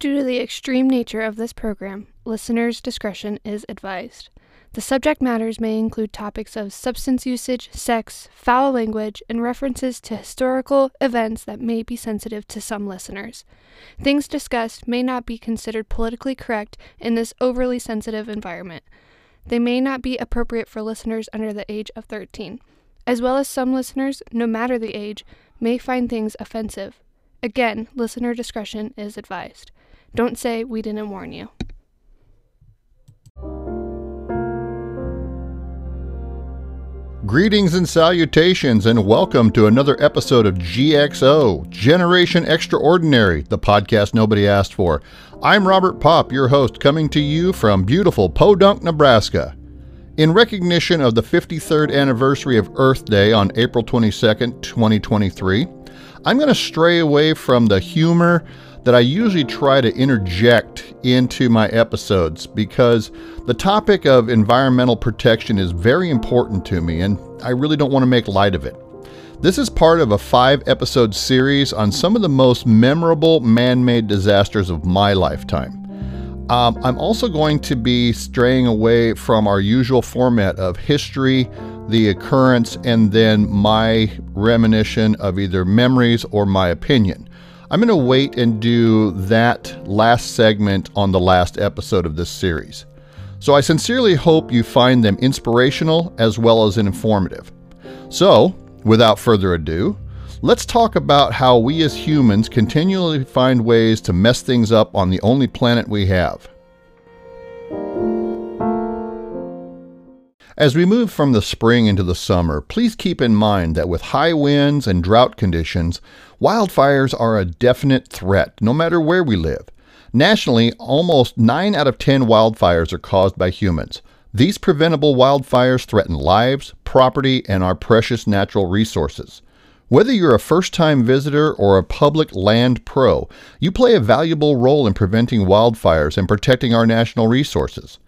Due to the extreme nature of this program, listeners' discretion is advised. The subject matters may include topics of substance usage, sex, foul language, and references to historical events that may be sensitive to some listeners. Things discussed may not be considered politically correct in this overly sensitive environment. They may not be appropriate for listeners under the age of 13, as well as some listeners, no matter the age, may find things offensive. Again, listener discretion is advised. Don't say we didn't warn you. Greetings and salutations, and welcome to another episode of GXO, Generation Extraordinary, the podcast nobody asked for. I'm Robert Pop, your host, coming to you from beautiful Podunk, Nebraska. In recognition of the 53rd anniversary of Earth Day on April 22nd, 2023, I'm going to stray away from the humor that I usually try to interject into my episodes because the topic of environmental protection is very important to me and I really don't want to make light of it. This is part of a five episode series on some of the most memorable man made disasters of my lifetime. Um, I'm also going to be straying away from our usual format of history, the occurrence, and then my reminiscence of either memories or my opinion. I'm going to wait and do that last segment on the last episode of this series. So I sincerely hope you find them inspirational as well as informative. So, without further ado, let's talk about how we as humans continually find ways to mess things up on the only planet we have. As we move from the spring into the summer, please keep in mind that with high winds and drought conditions, wildfires are a definite threat no matter where we live. Nationally, almost 9 out of 10 wildfires are caused by humans. These preventable wildfires threaten lives, property, and our precious natural resources. Whether you're a first time visitor or a public land pro, you play a valuable role in preventing wildfires and protecting our national resources.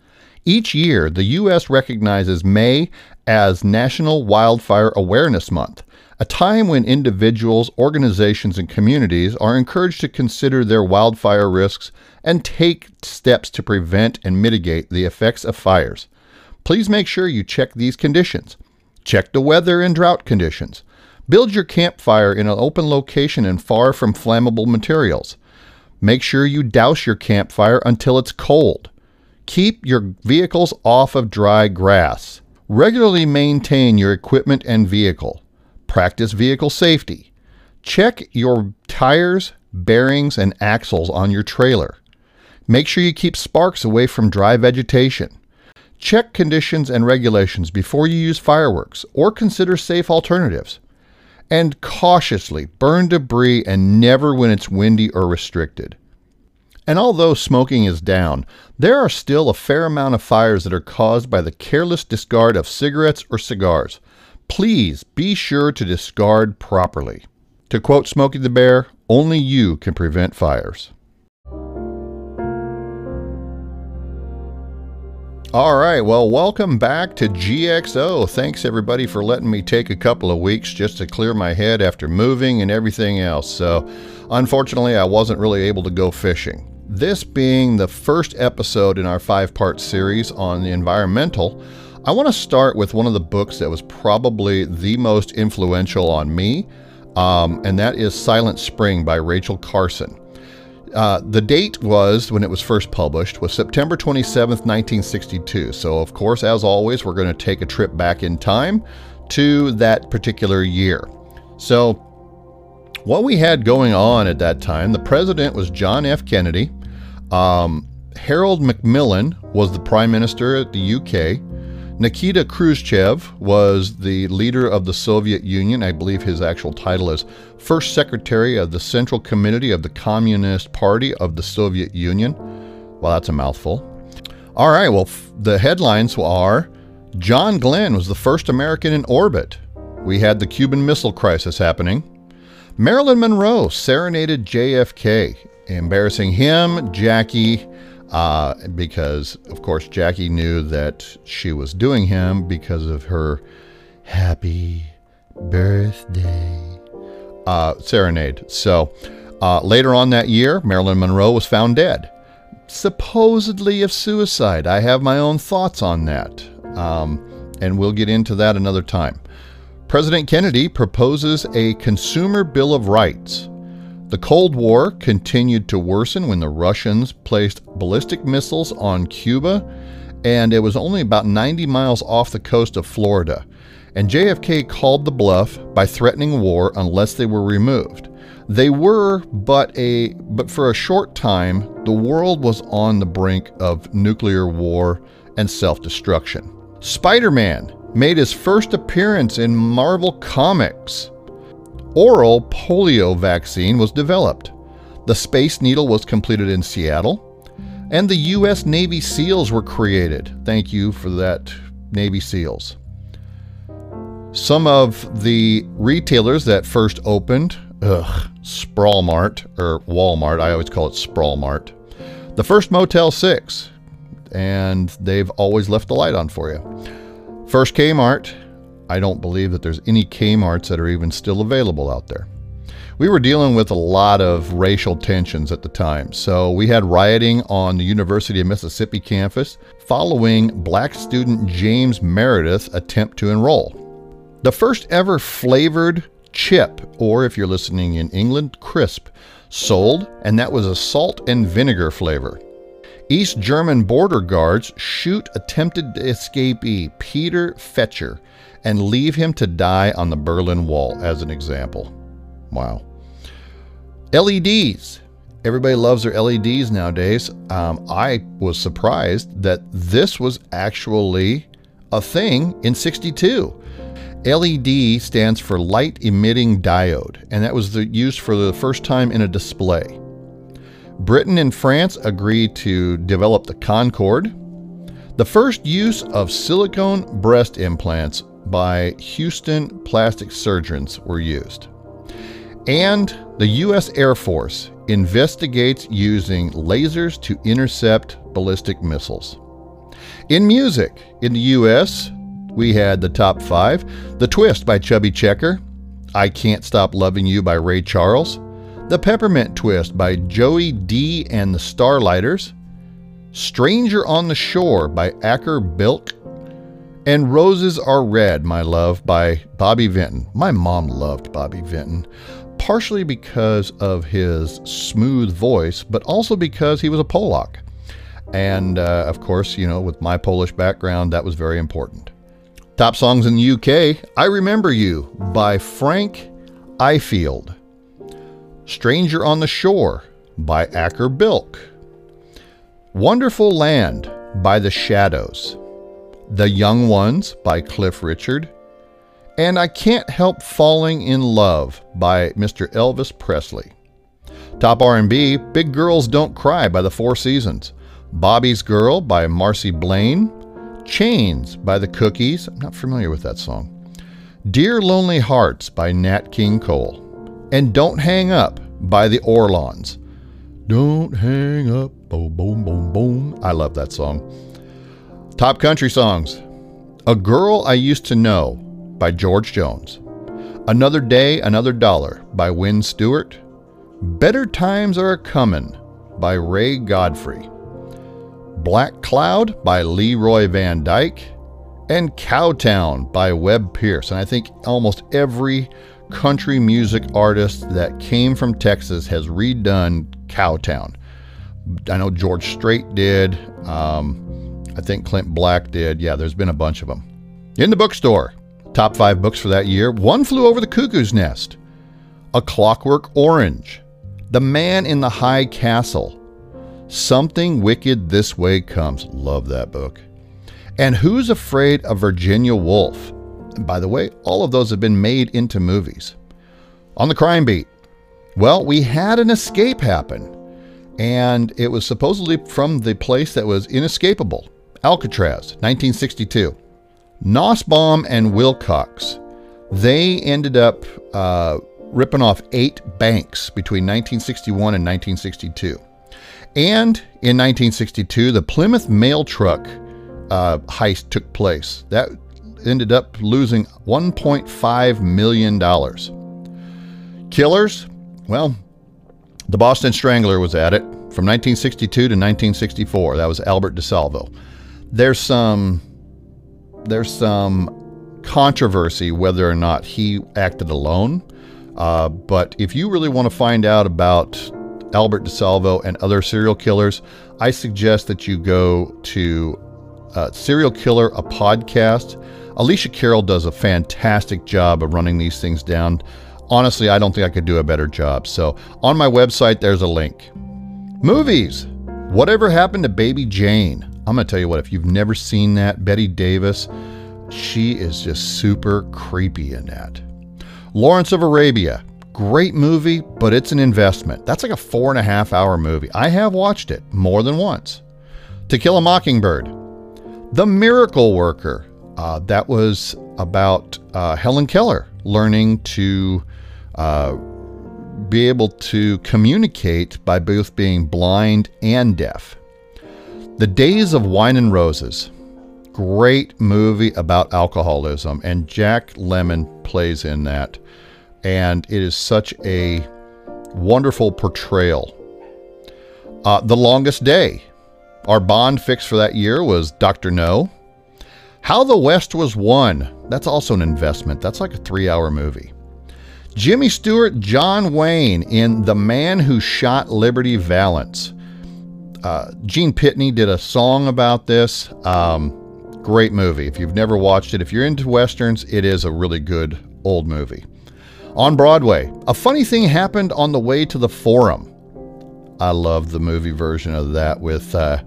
Each year, the U.S. recognizes May as National Wildfire Awareness Month, a time when individuals, organizations, and communities are encouraged to consider their wildfire risks and take steps to prevent and mitigate the effects of fires. Please make sure you check these conditions. Check the weather and drought conditions. Build your campfire in an open location and far from flammable materials. Make sure you douse your campfire until it's cold. Keep your vehicles off of dry grass. Regularly maintain your equipment and vehicle. Practice vehicle safety. Check your tires, bearings, and axles on your trailer. Make sure you keep sparks away from dry vegetation. Check conditions and regulations before you use fireworks or consider safe alternatives. And cautiously burn debris and never when it's windy or restricted. And although smoking is down, there are still a fair amount of fires that are caused by the careless discard of cigarettes or cigars. Please be sure to discard properly. To quote Smokey the Bear, only you can prevent fires. All right, well, welcome back to GXO. Thanks everybody for letting me take a couple of weeks just to clear my head after moving and everything else. So, unfortunately, I wasn't really able to go fishing. This being the first episode in our five part series on the environmental, I want to start with one of the books that was probably the most influential on me, um, and that is Silent Spring by Rachel Carson. Uh, the date was when it was first published was September 27th, 1962. So, of course, as always, we're going to take a trip back in time to that particular year. So, what we had going on at that time, the president was John F. Kennedy. Um, Harold Macmillan was the prime minister at the UK. Nikita Khrushchev was the leader of the Soviet Union. I believe his actual title is First Secretary of the Central Committee of the Communist Party of the Soviet Union. Well, that's a mouthful. All right, well, f- the headlines are John Glenn was the first American in orbit. We had the Cuban Missile Crisis happening. Marilyn Monroe serenaded JFK, embarrassing him, Jackie, uh, because, of course, Jackie knew that she was doing him because of her happy birthday uh, serenade. So, Uh, later on that year, Marilyn Monroe was found dead, supposedly of suicide. I have my own thoughts on that, um, and we'll get into that another time. President Kennedy proposes a Consumer Bill of Rights. The Cold War continued to worsen when the Russians placed ballistic missiles on Cuba, and it was only about 90 miles off the coast of Florida. And JFK called the bluff by threatening war unless they were removed. They were, but a but for a short time, the world was on the brink of nuclear war and self-destruction. Spider-Man made his first appearance in Marvel Comics. Oral polio vaccine was developed. The Space Needle was completed in Seattle, and the U.S. Navy SEALs were created. Thank you for that, Navy SEALs. Some of the retailers that first opened ugh, Sprawlmart or Walmart. I always call it Sprawlmart. The first Motel 6, and they've always left the light on for you. First Kmart. I don't believe that there's any Kmarts that are even still available out there. We were dealing with a lot of racial tensions at the time, so we had rioting on the University of Mississippi campus following black student James Meredith attempt to enroll. The first ever flavored chip, or if you're listening in England, crisp, sold, and that was a salt and vinegar flavor. East German border guards shoot attempted escapee Peter Fechter and leave him to die on the Berlin Wall, as an example. Wow. LEDs. Everybody loves their LEDs nowadays. Um, I was surprised that this was actually a thing in 62. LED stands for light emitting diode, and that was the, used for the first time in a display. Britain and France agreed to develop the Concorde. The first use of silicone breast implants by Houston plastic surgeons were used. And the U.S. Air Force investigates using lasers to intercept ballistic missiles. In music, in the U.S., we had the top five The Twist by Chubby Checker, I Can't Stop Loving You by Ray Charles, The Peppermint Twist by Joey Dee and the Starliters, Stranger on the Shore by Acker Bilk, and Roses Are Red, My Love by Bobby Vinton. My mom loved Bobby Vinton, partially because of his smooth voice, but also because he was a Polak. And uh, of course, you know, with my Polish background, that was very important. Top songs in the UK I Remember You by Frank Ifield. Stranger on the Shore by Acker Bilk. Wonderful Land by The Shadows. The Young Ones by Cliff Richard. And I Can't Help Falling in Love by Mr. Elvis Presley. Top R&B Big Girls Don't Cry by The Four Seasons. Bobby's Girl by Marcie Blane. Chains by the Cookies. I'm not familiar with that song. Dear Lonely Hearts by Nat King Cole. And Don't Hang Up by the Orlons. Don't hang up. Boom, boom, boom, boom. I love that song. Top country songs A Girl I Used to Know by George Jones. Another Day, Another Dollar by Wynn Stewart. Better Times Are a Comin' by Ray Godfrey. Black Cloud by Leroy Van Dyke, and Cowtown by Webb Pierce. And I think almost every country music artist that came from Texas has redone Cowtown. I know George Strait did. Um, I think Clint Black did. Yeah, there's been a bunch of them. In the bookstore, top five books for that year One Flew Over the Cuckoo's Nest, A Clockwork Orange, The Man in the High Castle, Something Wicked This Way Comes. Love that book. And Who's Afraid of Virginia Woolf? By the way, all of those have been made into movies. On the crime beat, well, we had an escape happen, and it was supposedly from the place that was inescapable Alcatraz, 1962. Nussbaum and Wilcox, they ended up uh, ripping off eight banks between 1961 and 1962. And in 1962, the Plymouth mail truck uh, heist took place. That ended up losing $1.5 million. Killers, well, The Boston Strangler was at it from 1962 to 1964. That was Albert DeSalvo. There's some there's some controversy whether or not he acted alone. Uh, but if you really want to find out about Albert DeSalvo and other serial killers, I suggest that you go to uh, Serial Killer, a podcast. Alicia Carroll does a fantastic job of running these things down. Honestly, I don't think I could do a better job. So on my website, there's a link. Movies. Whatever happened to Baby Jane? I'm going to tell you what, if you've never seen that, Bette Davis, she is just super creepy in that. Lawrence of Arabia. Great movie, but it's an investment. That's like a four and a half hour movie. I have watched it more than once. To Kill a Mockingbird. The Miracle Worker. Uh, that was about uh, Helen Keller learning to uh, be able to communicate by both being blind and deaf. The Days of Wine and Roses. Great movie about alcoholism, and Jack Lemmon plays in that. And it is such a wonderful portrayal. Uh, the Longest Day. Our bond fix for that year was Dr. No. How the West Was Won. That's also an investment. That's like a three hour movie. Jimmy Stewart, John Wayne in The Man Who Shot Liberty Valance. Uh, Gene Pitney did a song about this. Um, great movie. If you've never watched it, if you're into westerns, it is a really good old movie. On Broadway, a funny thing happened on the way to the Forum. I love the movie version of that with uh,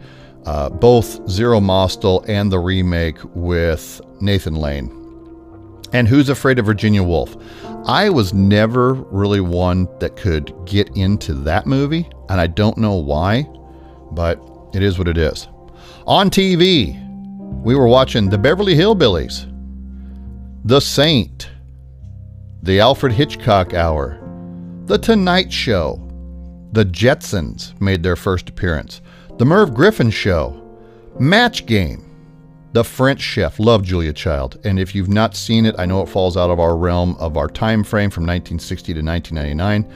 uh, both Zero Mostel and the remake with Nathan Lane. And Who's Afraid of Virginia Woolf? I was never really one that could get into that movie, and I don't know why, but it is what it is. On TV, we were watching The Beverly Hillbillies, The Saint, The Alfred Hitchcock Hour, The Tonight Show, The Jetsons made their first appearance, The Merv Griffin Show, Match Game, The French Chef. Love Julia Child, and if you've not seen it, I know it falls out of our realm of our time frame from 1960 to 1999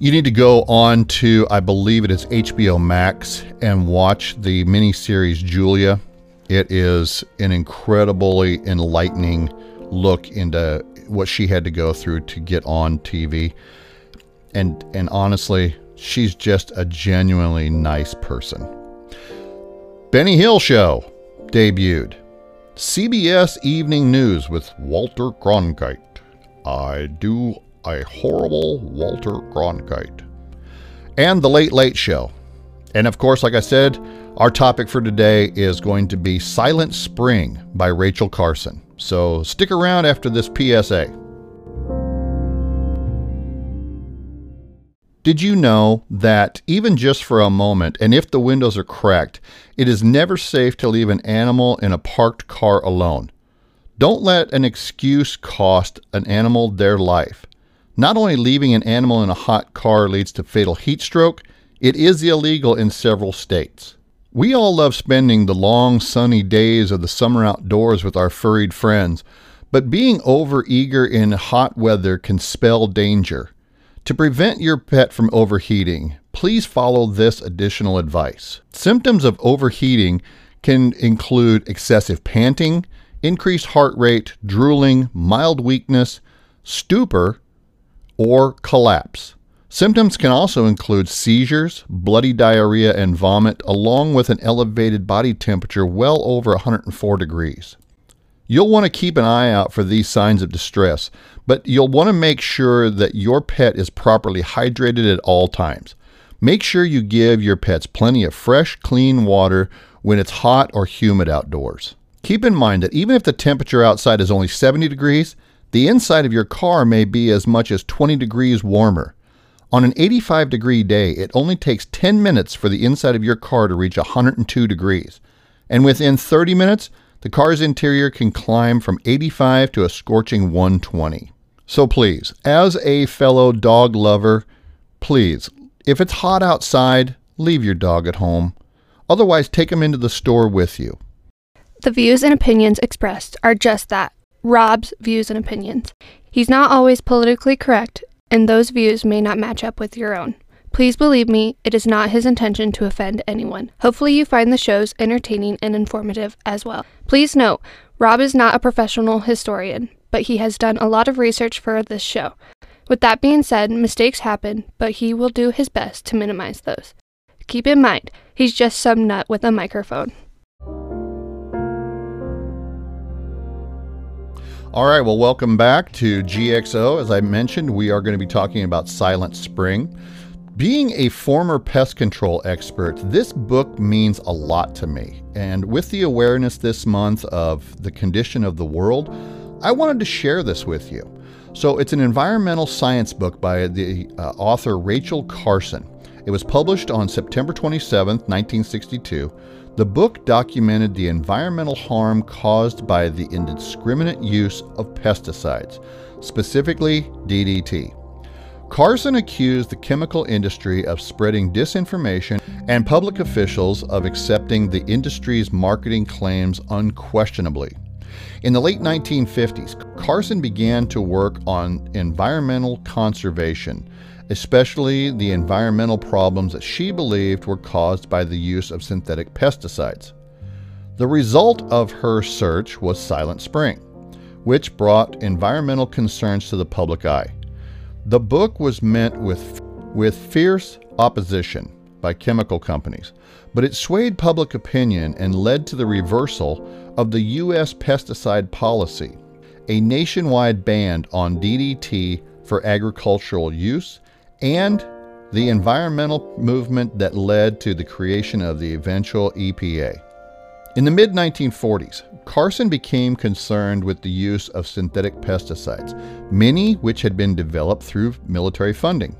you need to go on to, I believe it is HBO Max, and watch the miniseries Julia. It is an incredibly enlightening look into what she had to go through to get on TV. And and honestly, she's just a genuinely nice person. Benny Hill Show debuted. CBS Evening News with Walter Cronkite. I do a horrible Walter Cronkite. And The Late Late Show. And of course, like I said, our topic for today is going to be Silent Spring by Rachel Carson. So stick around after this PSA. Did you know that even just for a moment, and if the windows are cracked, it is never safe to leave an animal in a parked car alone? Don't let an excuse cost an animal their life. Not only leaving an animal in a hot car leads to fatal heat stroke, it is illegal in several states. We all love spending the long sunny days of the summer outdoors with our furried friends, but being overeager in hot weather can spell danger. To prevent your pet from overheating, please follow this additional advice. Symptoms of overheating can include excessive panting, increased heart rate, drooling, mild weakness, stupor, or collapse. Symptoms can also include seizures, bloody diarrhea, and vomit, along with an elevated body temperature well over 104 degrees. You'll want to keep an eye out for these signs of distress, but you'll want to make sure that your pet is properly hydrated at all times. Make sure you give your pets plenty of fresh, clean water when it's hot or humid outdoors. Keep in mind that even if the temperature outside is only 70 degrees, the inside of your car may be as much as 20 degrees warmer. On an 85 degree day, it only takes 10 minutes for the inside of your car to reach 102 degrees. And within 30 minutes, the car's interior can climb from 85 to a scorching 120. So please, as a fellow dog lover, please, if it's hot outside, leave your dog at home. Otherwise, take him into the store with you. The views and opinions expressed are just that Rob's views and opinions. He's not always politically correct, and those views may not match up with your own. Please believe me, it is not his intention to offend anyone. Hopefully, you find the shows entertaining and informative as well. Please note, Rob is not a professional historian, but he has done a lot of research for this show. With that being said, mistakes happen, but he will do his best to minimize those. Keep in mind, he's just some nut with a microphone. All right, well, welcome back to GXO. As I mentioned, we are going to be talking about Silent Spring. Being a former pest control expert, this book means a lot to me. And with the awareness this month of the condition of the world, I wanted to share this with you. So, it's an environmental science book by the uh, author Rachel Carson. It was published on September 27, 1962 the book documented the environmental harm caused by the indiscriminate use of pesticides, specifically DDT. Carson accused the chemical industry of spreading disinformation and public officials of accepting the industry's marketing claims unquestionably. In the late 1950s, Carson began to work on environmental conservation, especially the environmental problems that she believed were caused by the use of synthetic pesticides. The result of her search was Silent Spring, which brought environmental concerns to the public eye. The book was met with, with fierce opposition by chemical companies, but it swayed public opinion and led to the reversal of the U.S. pesticide policy, a nationwide ban on DDT for agricultural use and the environmental movement that led to the creation of the eventual EPA. In the mid 1940s, Carson became concerned with the use of synthetic pesticides, many which had been developed through military funding.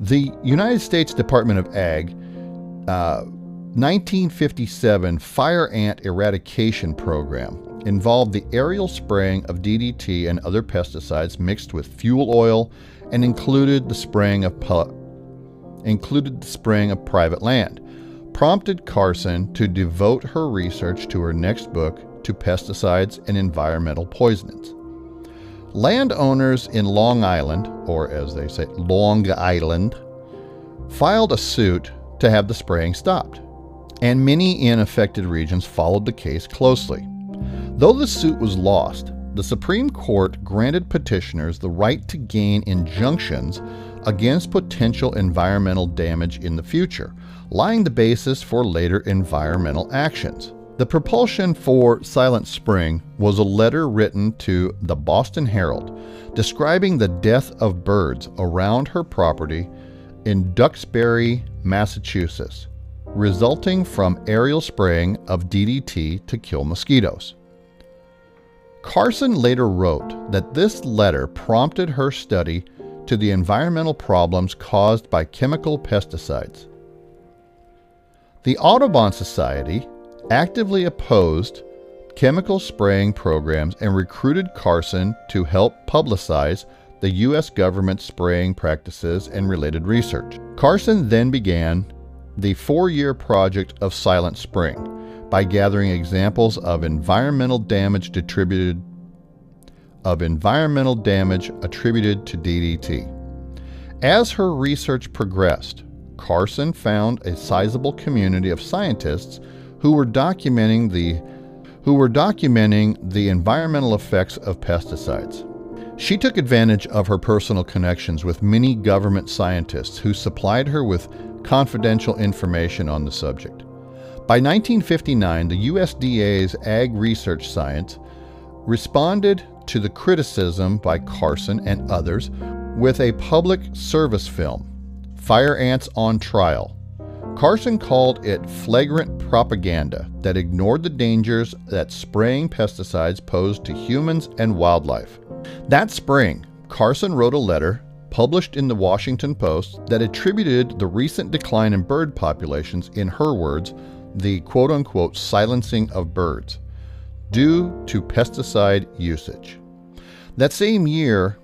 The United States Department of Ag uh, 1957 fire ant eradication program involved the aerial spraying of DDT and other pesticides mixed with fuel oil and included the spraying of included the spraying of private land, prompted Carson to devote her research to her next book to pesticides and environmental poisons. Landowners in Long Island, or as they say, Long Island, filed a suit to have the spraying stopped, and many in affected regions followed the case closely. Though the suit was lost, the Supreme Court granted petitioners the right to gain injunctions against potential environmental damage in the future, laying the basis for later environmental actions. The propulsion for Silent Spring was a letter written to the Boston Herald describing the death of birds around her property in Duxbury, Massachusetts, resulting from aerial spraying of DDT to kill mosquitoes. Carson later wrote that this letter prompted her study to the environmental problems caused by chemical pesticides. The Audubon Society actively opposed chemical spraying programs and recruited Carson to help publicize the U.S. government spraying practices and related research. Carson then began the four year project of Silent Spring by gathering examples of environmental damage attributed of environmental damage attributed to DDT. As her research progressed, Carson found a sizable community of scientists who were documenting the who were documenting the environmental effects of pesticides. She took advantage of her personal connections with many government scientists who supplied her with confidential information on the subject. By 1959, the USDA's Ag Research Science responded to the criticism by Carson and others with a public service film, Fire Ants on Trial. Carson called it flagrant propaganda that ignored the dangers that spraying pesticides posed to humans and wildlife. That spring, Carson wrote a letter published in the Washington Post that attributed the recent decline in bird populations, in her words, the quote unquote silencing of birds due to pesticide usage. That same year,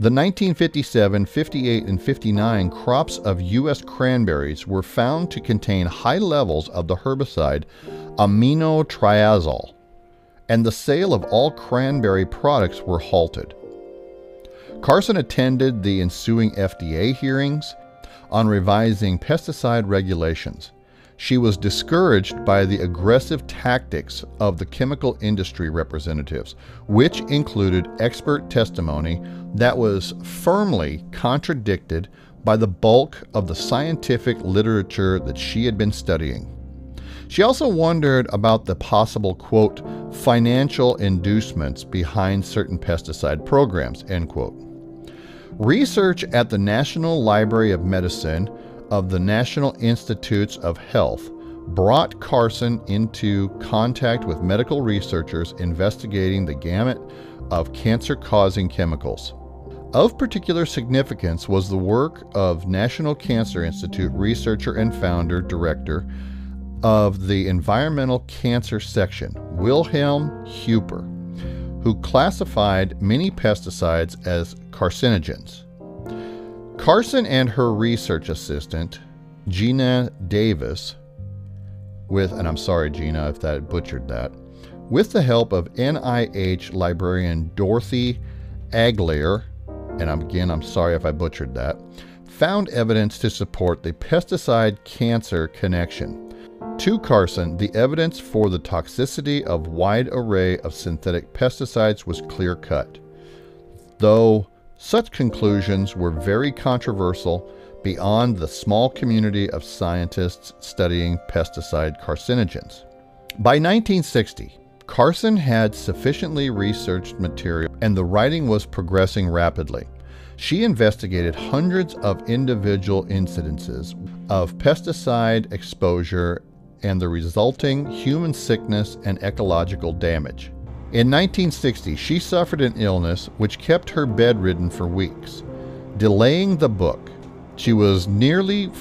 the 1957, 58, and 59 crops of U.S. cranberries were found to contain high levels of the herbicide aminotriazole, and the sale of all cranberry products were halted. Carson attended the ensuing FDA hearings on revising pesticide regulations. She was discouraged by the aggressive tactics of the chemical industry representatives, which included expert testimony that was firmly contradicted by the bulk of the scientific literature that she had been studying. She also wondered about the possible, quote, financial inducements behind certain pesticide programs, end quote. Research at the National Library of Medicine of the National Institutes of Health brought Carson into contact with medical researchers investigating the gamut of cancer causing chemicals. Of particular significance was the work of National Cancer Institute researcher and founder director of the Environmental Cancer Section, Wilhelm Hueper, who classified many pesticides as carcinogens. Carson and her research assistant, Gina Davis, with, and I'm sorry, Gina, if that butchered that, with the help of NIH librarian Dorothy Aguilar, and again, I'm sorry if I butchered that, found evidence to support the pesticide cancer connection. To Carson, the evidence for the toxicity of wide array of synthetic pesticides was clear cut. Though such conclusions were very controversial beyond the small community of scientists studying pesticide carcinogens. By 1960, Carson had sufficiently researched material and the writing was progressing rapidly. She investigated hundreds of individual incidences of pesticide exposure and the resulting human sickness and ecological damage. In 1960, she suffered an illness which kept her bedridden for weeks, delaying the book. She was nearly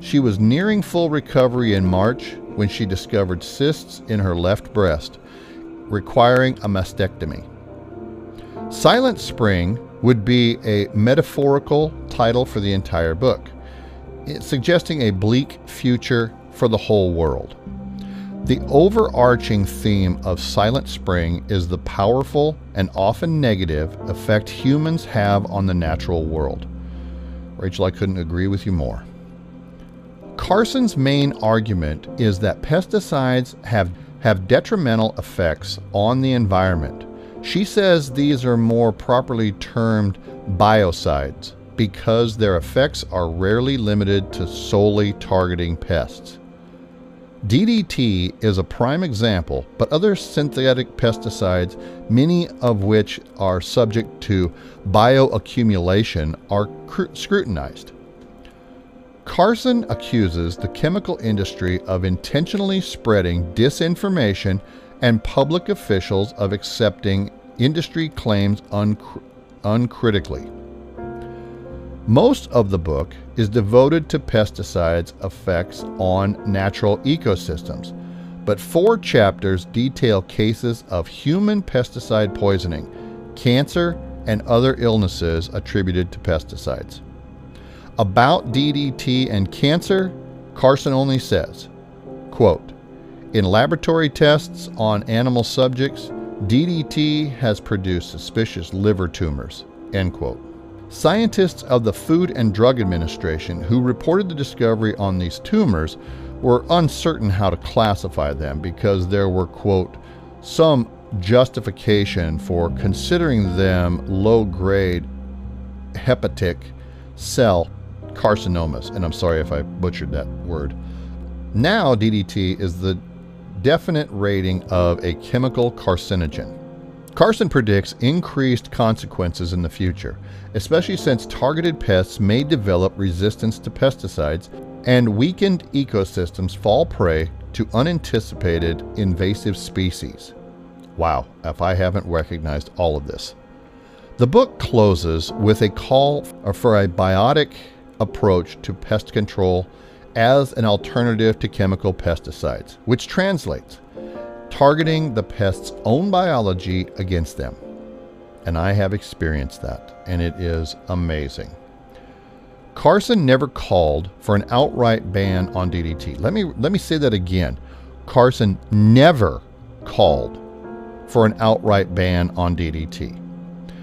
she was nearing full recovery in March when she discovered cysts in her left breast, requiring a mastectomy. Silent Spring would be a metaphorical title for the entire book, suggesting a bleak future for the whole world. The overarching theme of Silent Spring is the powerful and often negative effect humans have on the natural world. Rachel, I couldn't agree with you more. Carson's main argument is that pesticides have, have detrimental effects on the environment. She says these are more properly termed biocides because their effects are rarely limited to solely targeting pests. DDT is a prime example, but other synthetic pesticides, many of which are subject to bioaccumulation, are cr- scrutinized. Carson accuses the chemical industry of intentionally spreading disinformation and public officials of accepting industry claims uncr- uncritically. Most of the book is devoted to pesticides' effects on natural ecosystems, but four chapters detail cases of human pesticide poisoning, cancer, and other illnesses attributed to pesticides. About DDT and cancer, Carson only says, quote, In laboratory tests on animal subjects, DDT has produced suspicious liver tumors, end quote. Scientists of the Food and Drug Administration who reported the discovery on these tumors were uncertain how to classify them because there were, quote, some justification for considering them low grade hepatic cell carcinomas. And I'm sorry if I butchered that word. Now, DDT is the definite rating of a chemical carcinogen. Carson predicts increased consequences in the future, especially since targeted pests may develop resistance to pesticides and weakened ecosystems fall prey to unanticipated invasive species. Wow, if I haven't recognized all of this. The book closes with a call for a biotic approach to pest control as an alternative to chemical pesticides, which translates targeting the pest's own biology against them. And I have experienced that, and it is amazing. Carson never called for an outright ban on DDT. Let me let me say that again. Carson never called for an outright ban on DDT.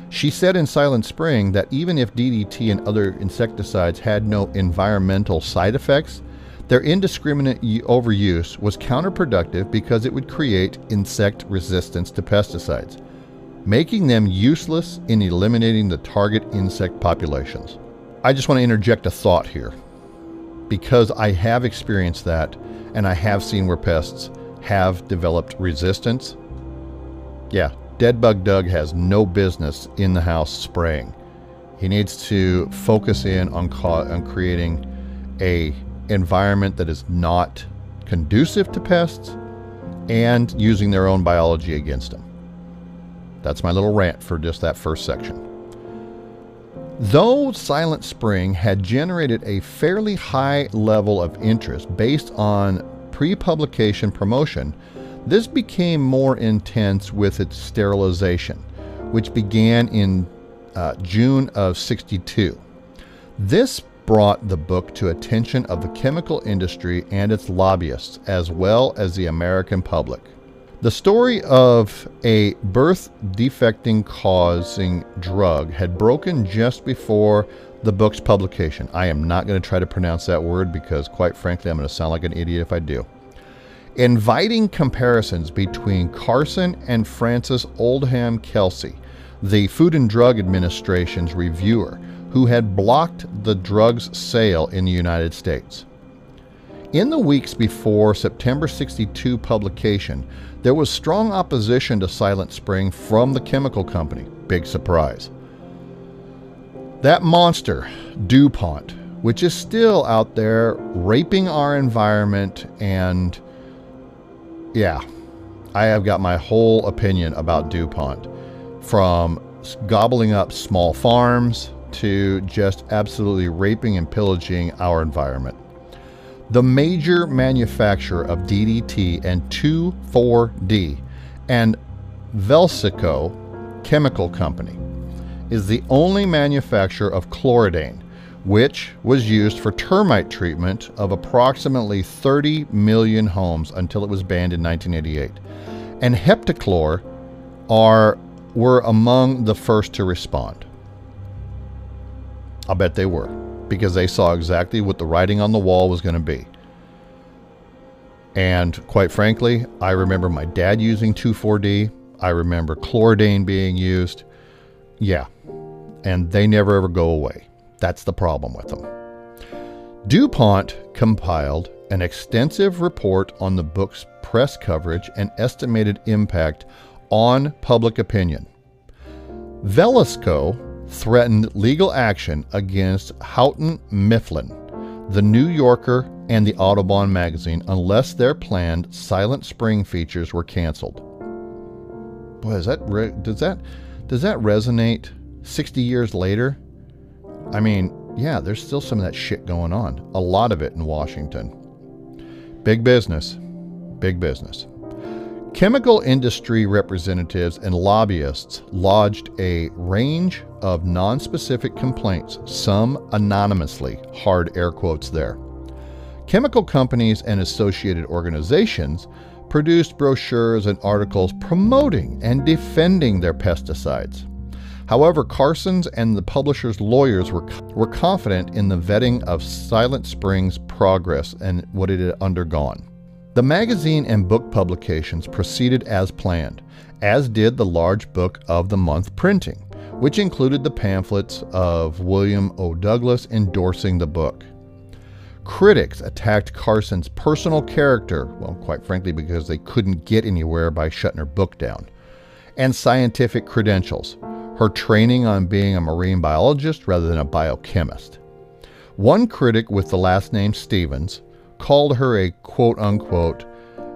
She said in Silent Spring that even if DDT and other insecticides had no environmental side effects, their indiscriminate overuse was counterproductive because it would create insect resistance to pesticides, making them useless in eliminating the target insect populations. I just want to interject a thought here because I have experienced that and I have seen where pests have developed resistance. Yeah, Dead Bug Doug has no business in the house spraying. He needs to focus in on, on creating a environment that is not conducive to pests and using their own biology against them. That's my little rant for just that first section. Though Silent Spring had generated a fairly high level of interest based on pre publication promotion, this became more intense with its sterilization, which began in uh, June of 62. This brought the book to attention of the chemical industry and its lobbyists, as well as the American public. The story of a birth defecting causing drug had broken just before the book's publication. I am not going to try to pronounce that word because, quite frankly, I'm going to sound like an idiot if I do. Inviting comparisons between Carson and Frances Oldham Kelsey, the Food and Drug Administration's reviewer, who had blocked the drug's sale in the United States. In the weeks before September 62 publication, there was strong opposition to Silent Spring from the chemical company. Big surprise. That monster, DuPont, which is still out there raping our environment and yeah, I have got my whole opinion about DuPont from gobbling up small farms to just absolutely raping and pillaging our environment. The major manufacturer of DDT and 2,4-D and Velsicol Chemical Company is the only manufacturer of chloridane, which was used for termite treatment of approximately 30 million homes until it was banned in 1988. And Heptachlor are were among the first to respond. I'll bet they were, because they saw exactly what the writing on the wall was going to be. And quite frankly, I remember my dad using 2,4-D. I remember chloridane being used. Yeah. And they never ever go away. That's the problem with them. DuPont compiled an extensive report on the book's press coverage and estimated impact on public opinion. Velasco threatened legal action against Houghton Mifflin, the New Yorker, and the Audubon magazine unless their planned Silent Spring features were canceled. Boy, is that re- does that does that resonate 60 years later? I mean, yeah, there's still some of that shit going on. A lot of it in Washington. Big business. Big business. Chemical industry representatives and lobbyists lodged a range of nonspecific complaints, some anonymously, hard air quotes there. Chemical companies and associated organizations produced brochures and articles promoting and defending their pesticides. However, Carson's and the publisher's lawyers were, were confident in the vetting of Silent Spring's progress and what it had undergone. The magazine and book publications proceeded as planned, as did the large book of the month printing, which included the pamphlets of William O. Douglas endorsing the book. Critics attacked Carson's personal character, well, quite frankly, because they couldn't get anywhere by shutting her book down, and scientific credentials, her training on being a marine biologist rather than a biochemist. One critic with the last name Stevens called her a quote unquote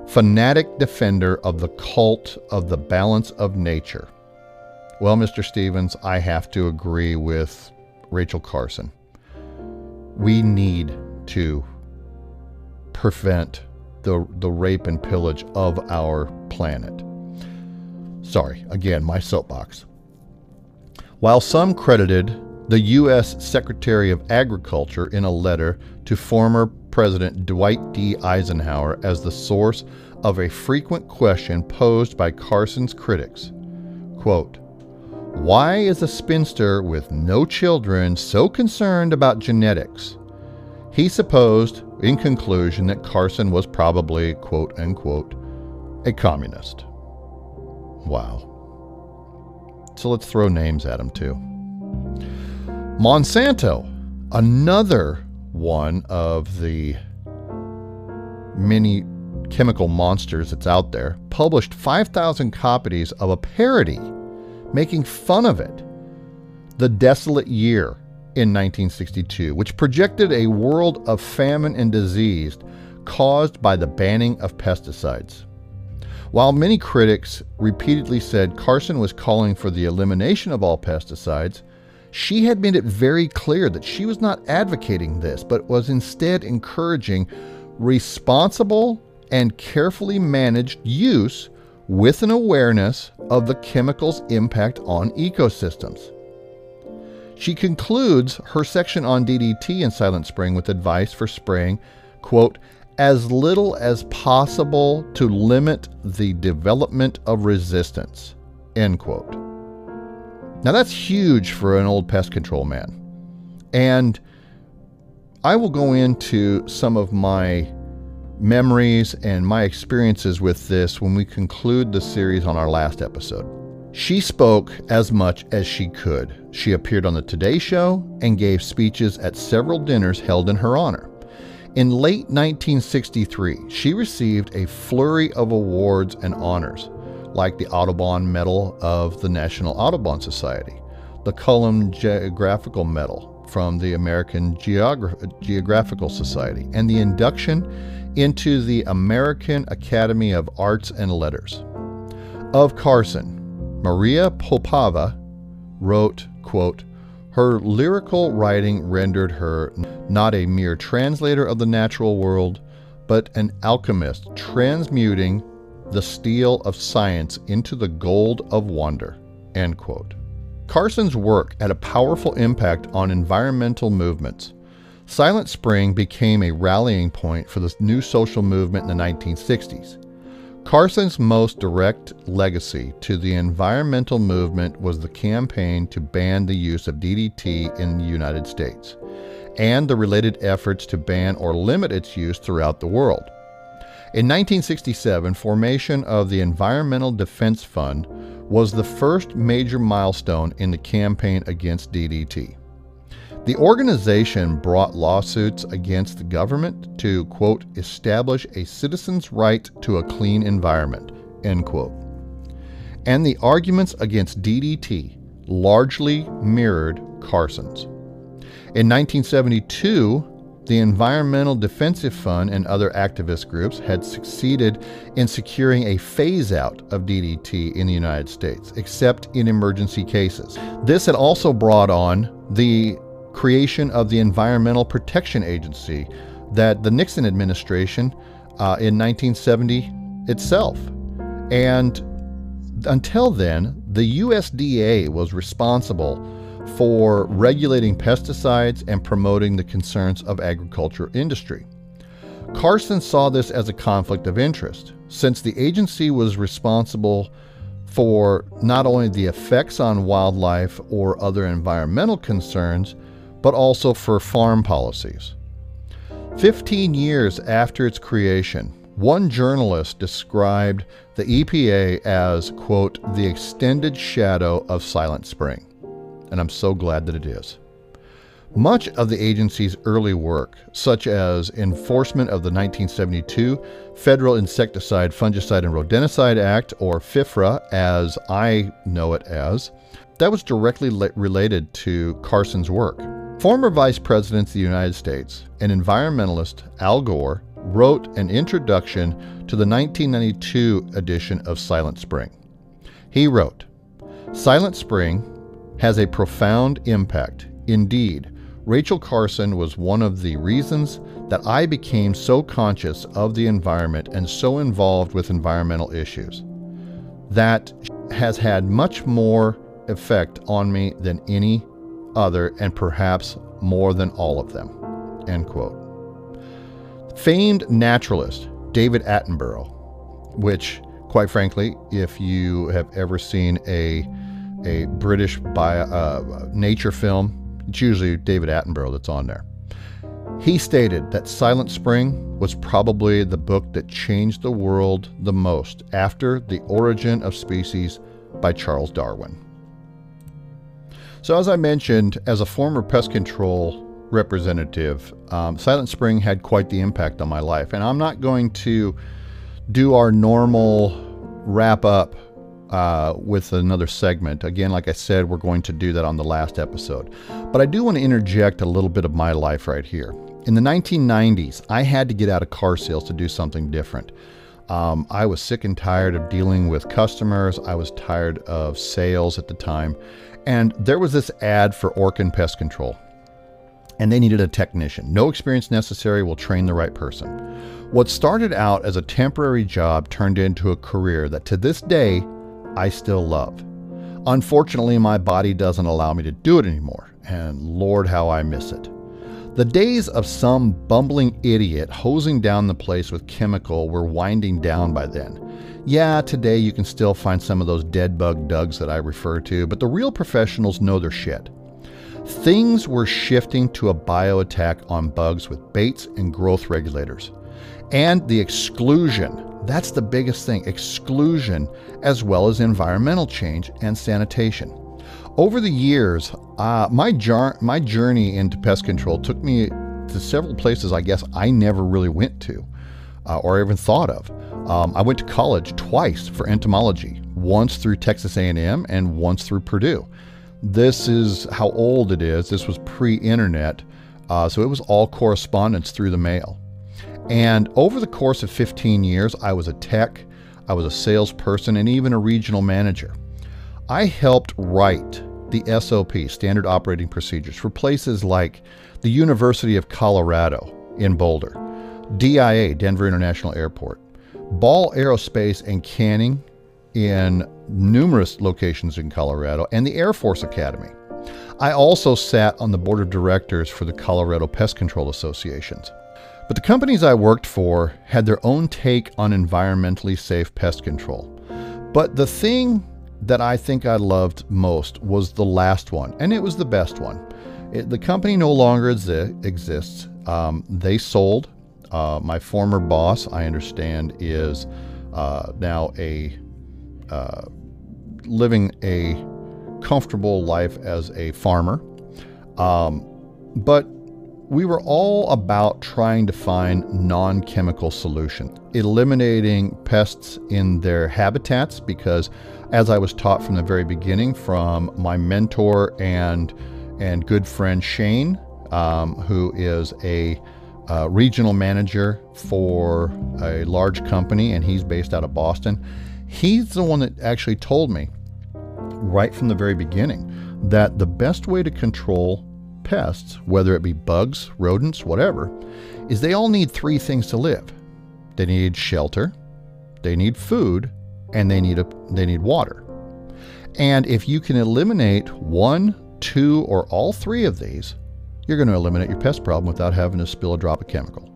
fanatic defender of the cult of the balance of nature. Well, Mr. Stevens, I have to agree with Rachel Carson. We need to prevent the, the rape and pillage of our planet. Sorry, again, my soapbox. While some credited the U.S. Secretary of Agriculture in a letter to former President Dwight D. Eisenhower as the source of a frequent question posed by Carson's critics. Quote, Why is a spinster with no children so concerned about genetics? He supposed, in conclusion, that Carson was probably, quote unquote, a communist. Wow. So let's throw names at him too. Monsanto, another one of the many chemical monsters that's out there, published 5,000 copies of a parody making fun of it. The Desolate Year in 1962, which projected a world of famine and disease caused by the banning of pesticides. While many critics repeatedly said Carson was calling for the elimination of all pesticides, she had made it very clear that she was not advocating this, but was instead encouraging responsible and carefully managed use with an awareness of the chemical's impact on ecosystems. She concludes her section on DDT in Silent Spring with advice for spraying, quote, as little as possible to limit the development of resistance, end quote. Now that's huge for an old pest control man. And I will go into some of my memories and my experiences with this when we conclude the series on our last episode. She spoke as much as she could. She appeared on the Today Show and gave speeches at several dinners held in her honor. In late 1963, she received a flurry of awards and honors, like the Audubon Medal of the National Audubon Society, the Cullum Geographical Medal from the American Geogra- Geographical Society, and the induction into the American Academy of Arts and Letters. Of Carson, Maria Popova wrote, quote, her lyrical writing rendered her not a mere translator of the natural world, but an alchemist transmuting the steel of science into the gold of wonder. End quote. Carson's work had a powerful impact on environmental movements. Silent Spring became a rallying point for the new social movement in the 1960s. Carson's most direct legacy to the environmental movement was the campaign to ban the use of DDT in the United States and the related efforts to ban or limit its use throughout the world. In 1967, formation of the Environmental Defense Fund was the first major milestone in the campaign against DDT. The organization brought lawsuits against the government to, quote, establish a citizen's right to a clean environment, end quote. And the arguments against DDT largely mirrored Carson's. In 1972, the Environmental Defensive Fund and other activist groups had succeeded in securing a phase out of DDT in the United States, except in emergency cases. This had also brought on the creation of the Environmental Protection Agency that the Nixon administration uh, in 1970 itself. And until then, the USDA was responsible for regulating pesticides and promoting the concerns of agriculture industry. Carson saw this as a conflict of interest, since the agency was responsible for not only the effects on wildlife or other environmental concerns, but also for farm policies. Fifteen years after its creation, one journalist described the EPA as, quote, the extended shadow of Silent Spring. And I'm so glad that it is. Much of the agency's early work, such as enforcement of the 1972 Federal Insecticide, Fungicide, and Rodenticide Act, or FIFRA as I know it as, that was directly related to Carson's work. Former Vice President of the United States and environmentalist Al Gore wrote an introduction to the 1992 edition of Silent Spring. He wrote, Silent Spring has a profound impact. Indeed, Rachel Carson was one of the reasons that I became so conscious of the environment and so involved with environmental issues. That has had much more effect on me than any other and perhaps more than all of them. End quote. Famed naturalist David Attenborough, which, quite frankly, if you have ever seen a a British bio, uh, nature film. It's usually David Attenborough that's on there. He stated that Silent Spring was probably the book that changed the world the most after The Origin of Species by Charles Darwin. So, as I mentioned, as a former pest control representative, um, Silent Spring had quite the impact on my life. And I'm not going to do our normal wrap up uh, with another segment. Again, like I said, we're going to do that on the last episode. But I do want to interject a little bit of my life right here. In the 1990s, I had to get out of car sales to do something different. Um, I was sick and tired of dealing with customers. I was tired of sales at the time. And there was this ad for Orkin Pest Control and they needed a technician. No experience necessary, will train the right person. What started out as a temporary job turned into a career that to this day I still love. Unfortunately, my body doesn't allow me to do it anymore, and Lord, how I miss it. The days of some bumbling idiot hosing down the place with chemical were winding down by then. Yeah, today you can still find some of those dead bug dugs that I refer to, but the real professionals know their shit. Things were shifting to a bio attack on bugs with baits and growth regulators. And the exclusion that's the biggest thing exclusion, as well as environmental change and sanitation. Over the years, uh, my, jar- my journey into pest control took me to several places I guess I never really went to uh, or even thought of. Um, I went to college twice for entomology, once through Texas A&M and once through Purdue. This is how old it is. This was pre-internet, uh, so it was all correspondence through the mail. And over the course of 15 years, I was a tech, I was a salesperson, and even a regional manager. I helped write the SOP, Standard Operating Procedures, for places like the University of Colorado in Boulder, DIA, Denver International Airport, Ball Aerospace and Canning in numerous locations in Colorado, and the Air Force Academy. I also sat on the board of directors for the Colorado Pest Control Associations. But the companies I worked for had their own take on environmentally safe pest control. But the thing that I think I loved most was the last one, and it was the best one. It, the company no longer exi- exists. Um, they sold. Uh, my former boss, I understand, is uh, now a uh, living a comfortable life as a farmer. Um, but we were all about trying to find non chemical solutions, eliminating pests in their habitats because, as I was taught from the very beginning from my mentor and, and good friend Shane, um, who is a uh, regional manager for a large company and he's based out of Boston, he's the one that actually told me right from the very beginning that the best way to control pests, whether it be bugs, rodents, whatever, is they all need three things to live. They need shelter, they need food, and they need a, they need water. And if you can eliminate one, two, or all three of these, you're going to eliminate your pest problem without having to spill a drop of chemical.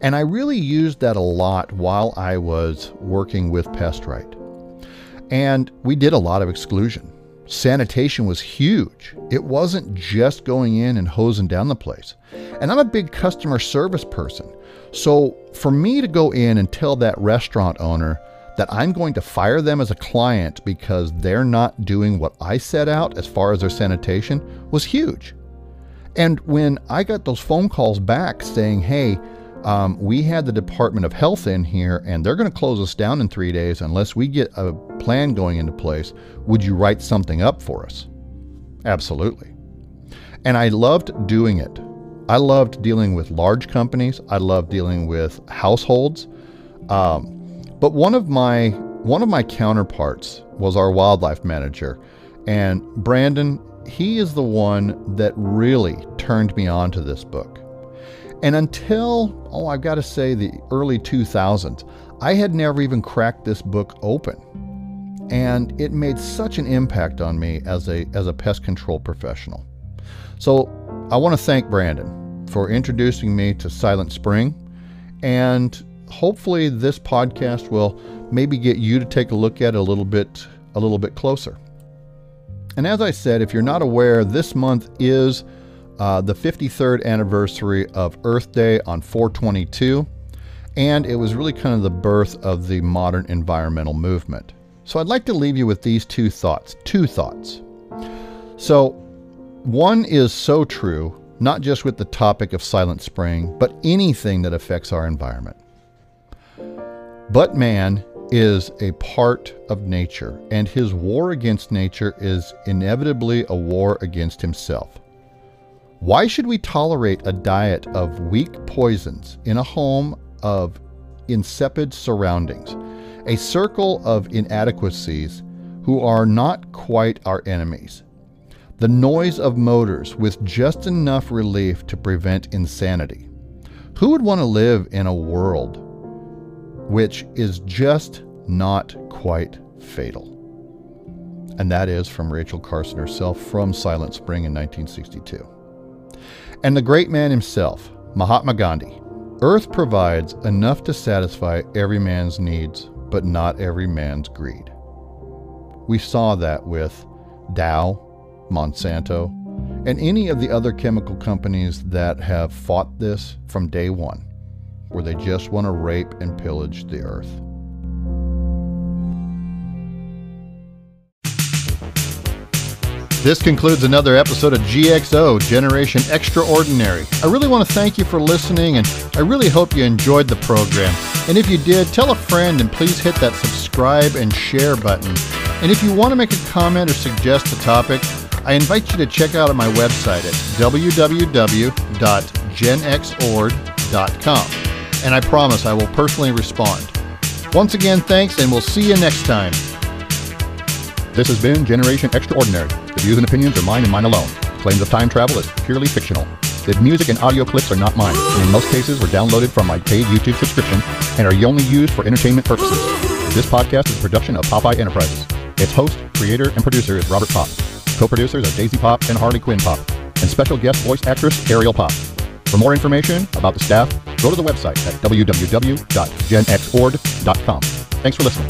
And I really used that a lot while I was working with PestRite. And we did a lot of exclusion. Sanitation was huge. It wasn't just going in and hosing down the place. And I'm a big customer service person. So for me to go in and tell that restaurant owner that I'm going to fire them as a client because they're not doing what I set out as far as their sanitation was huge. And when I got those phone calls back saying, hey, um, we had the Department of Health in here, and they're going to close us down in three days unless we get a plan going into place. Would you write something up for us? Absolutely. And I loved doing it. I loved dealing with large companies. I loved dealing with households. Um, but one of my one of my counterparts was our wildlife manager, and Brandon. He is the one that really turned me on to this book. And until, oh, I've got to say, the early 2000s, I had never even cracked this book open. And it made such an impact on me as a, as a pest control professional. So I want to thank Brandon for introducing me to Silent Spring. And hopefully this podcast will maybe get you to take a look at it a little bit a little bit closer. And as I said, if you're not aware, this month is uh, the 53rd anniversary of Earth Day on 422, and it was really kind of the birth of the modern environmental movement. So I'd like to leave you with these two thoughts. Two thoughts. So, one is so true, not just with the topic of Silent Spring, but anything that affects our environment. But man is a part of nature, and his war against nature is inevitably a war against himself. Why should we tolerate a diet of weak poisons in a home of insipid surroundings, a circle of inadequacies who are not quite our enemies? The noise of motors with just enough relief to prevent insanity. Who would want to live in a world which is just not quite fatal? And that is from Rachel Carson herself from Silent Spring in 1962 and the great man himself, Mahatma Gandhi. Earth provides enough to satisfy every man's needs, but not every man's greed. We saw that with Dow, Monsanto, and any of the other chemical companies that have fought this from day one, where they just want to rape and pillage the earth. This concludes another episode of GXO Generation Extraordinary. I really want to thank you for listening, and I really hope you enjoyed the program. And if you did, tell a friend and please hit that subscribe and share button. And if you want to make a comment or suggest a topic, I invite you to check out my website at www.genxord.com. And I promise I will personally respond. Once again, thanks, and we'll see you next time. This has been Generation Extraordinary. Views and opinions are mine and mine alone. Claims of time travel is purely fictional. The music and audio clips are not mine, and in most cases were downloaded from my paid YouTube subscription and are only used for entertainment purposes. This podcast is a production of Popeye Enterprises. Its host, creator, and producer is Robert Pop. Co-producers are Daisy Pop and Harley Quinn Pop, and special guest voice actress Ariel Pop. For more information about the staff, go to the website at www.genxord.com. Thanks for listening.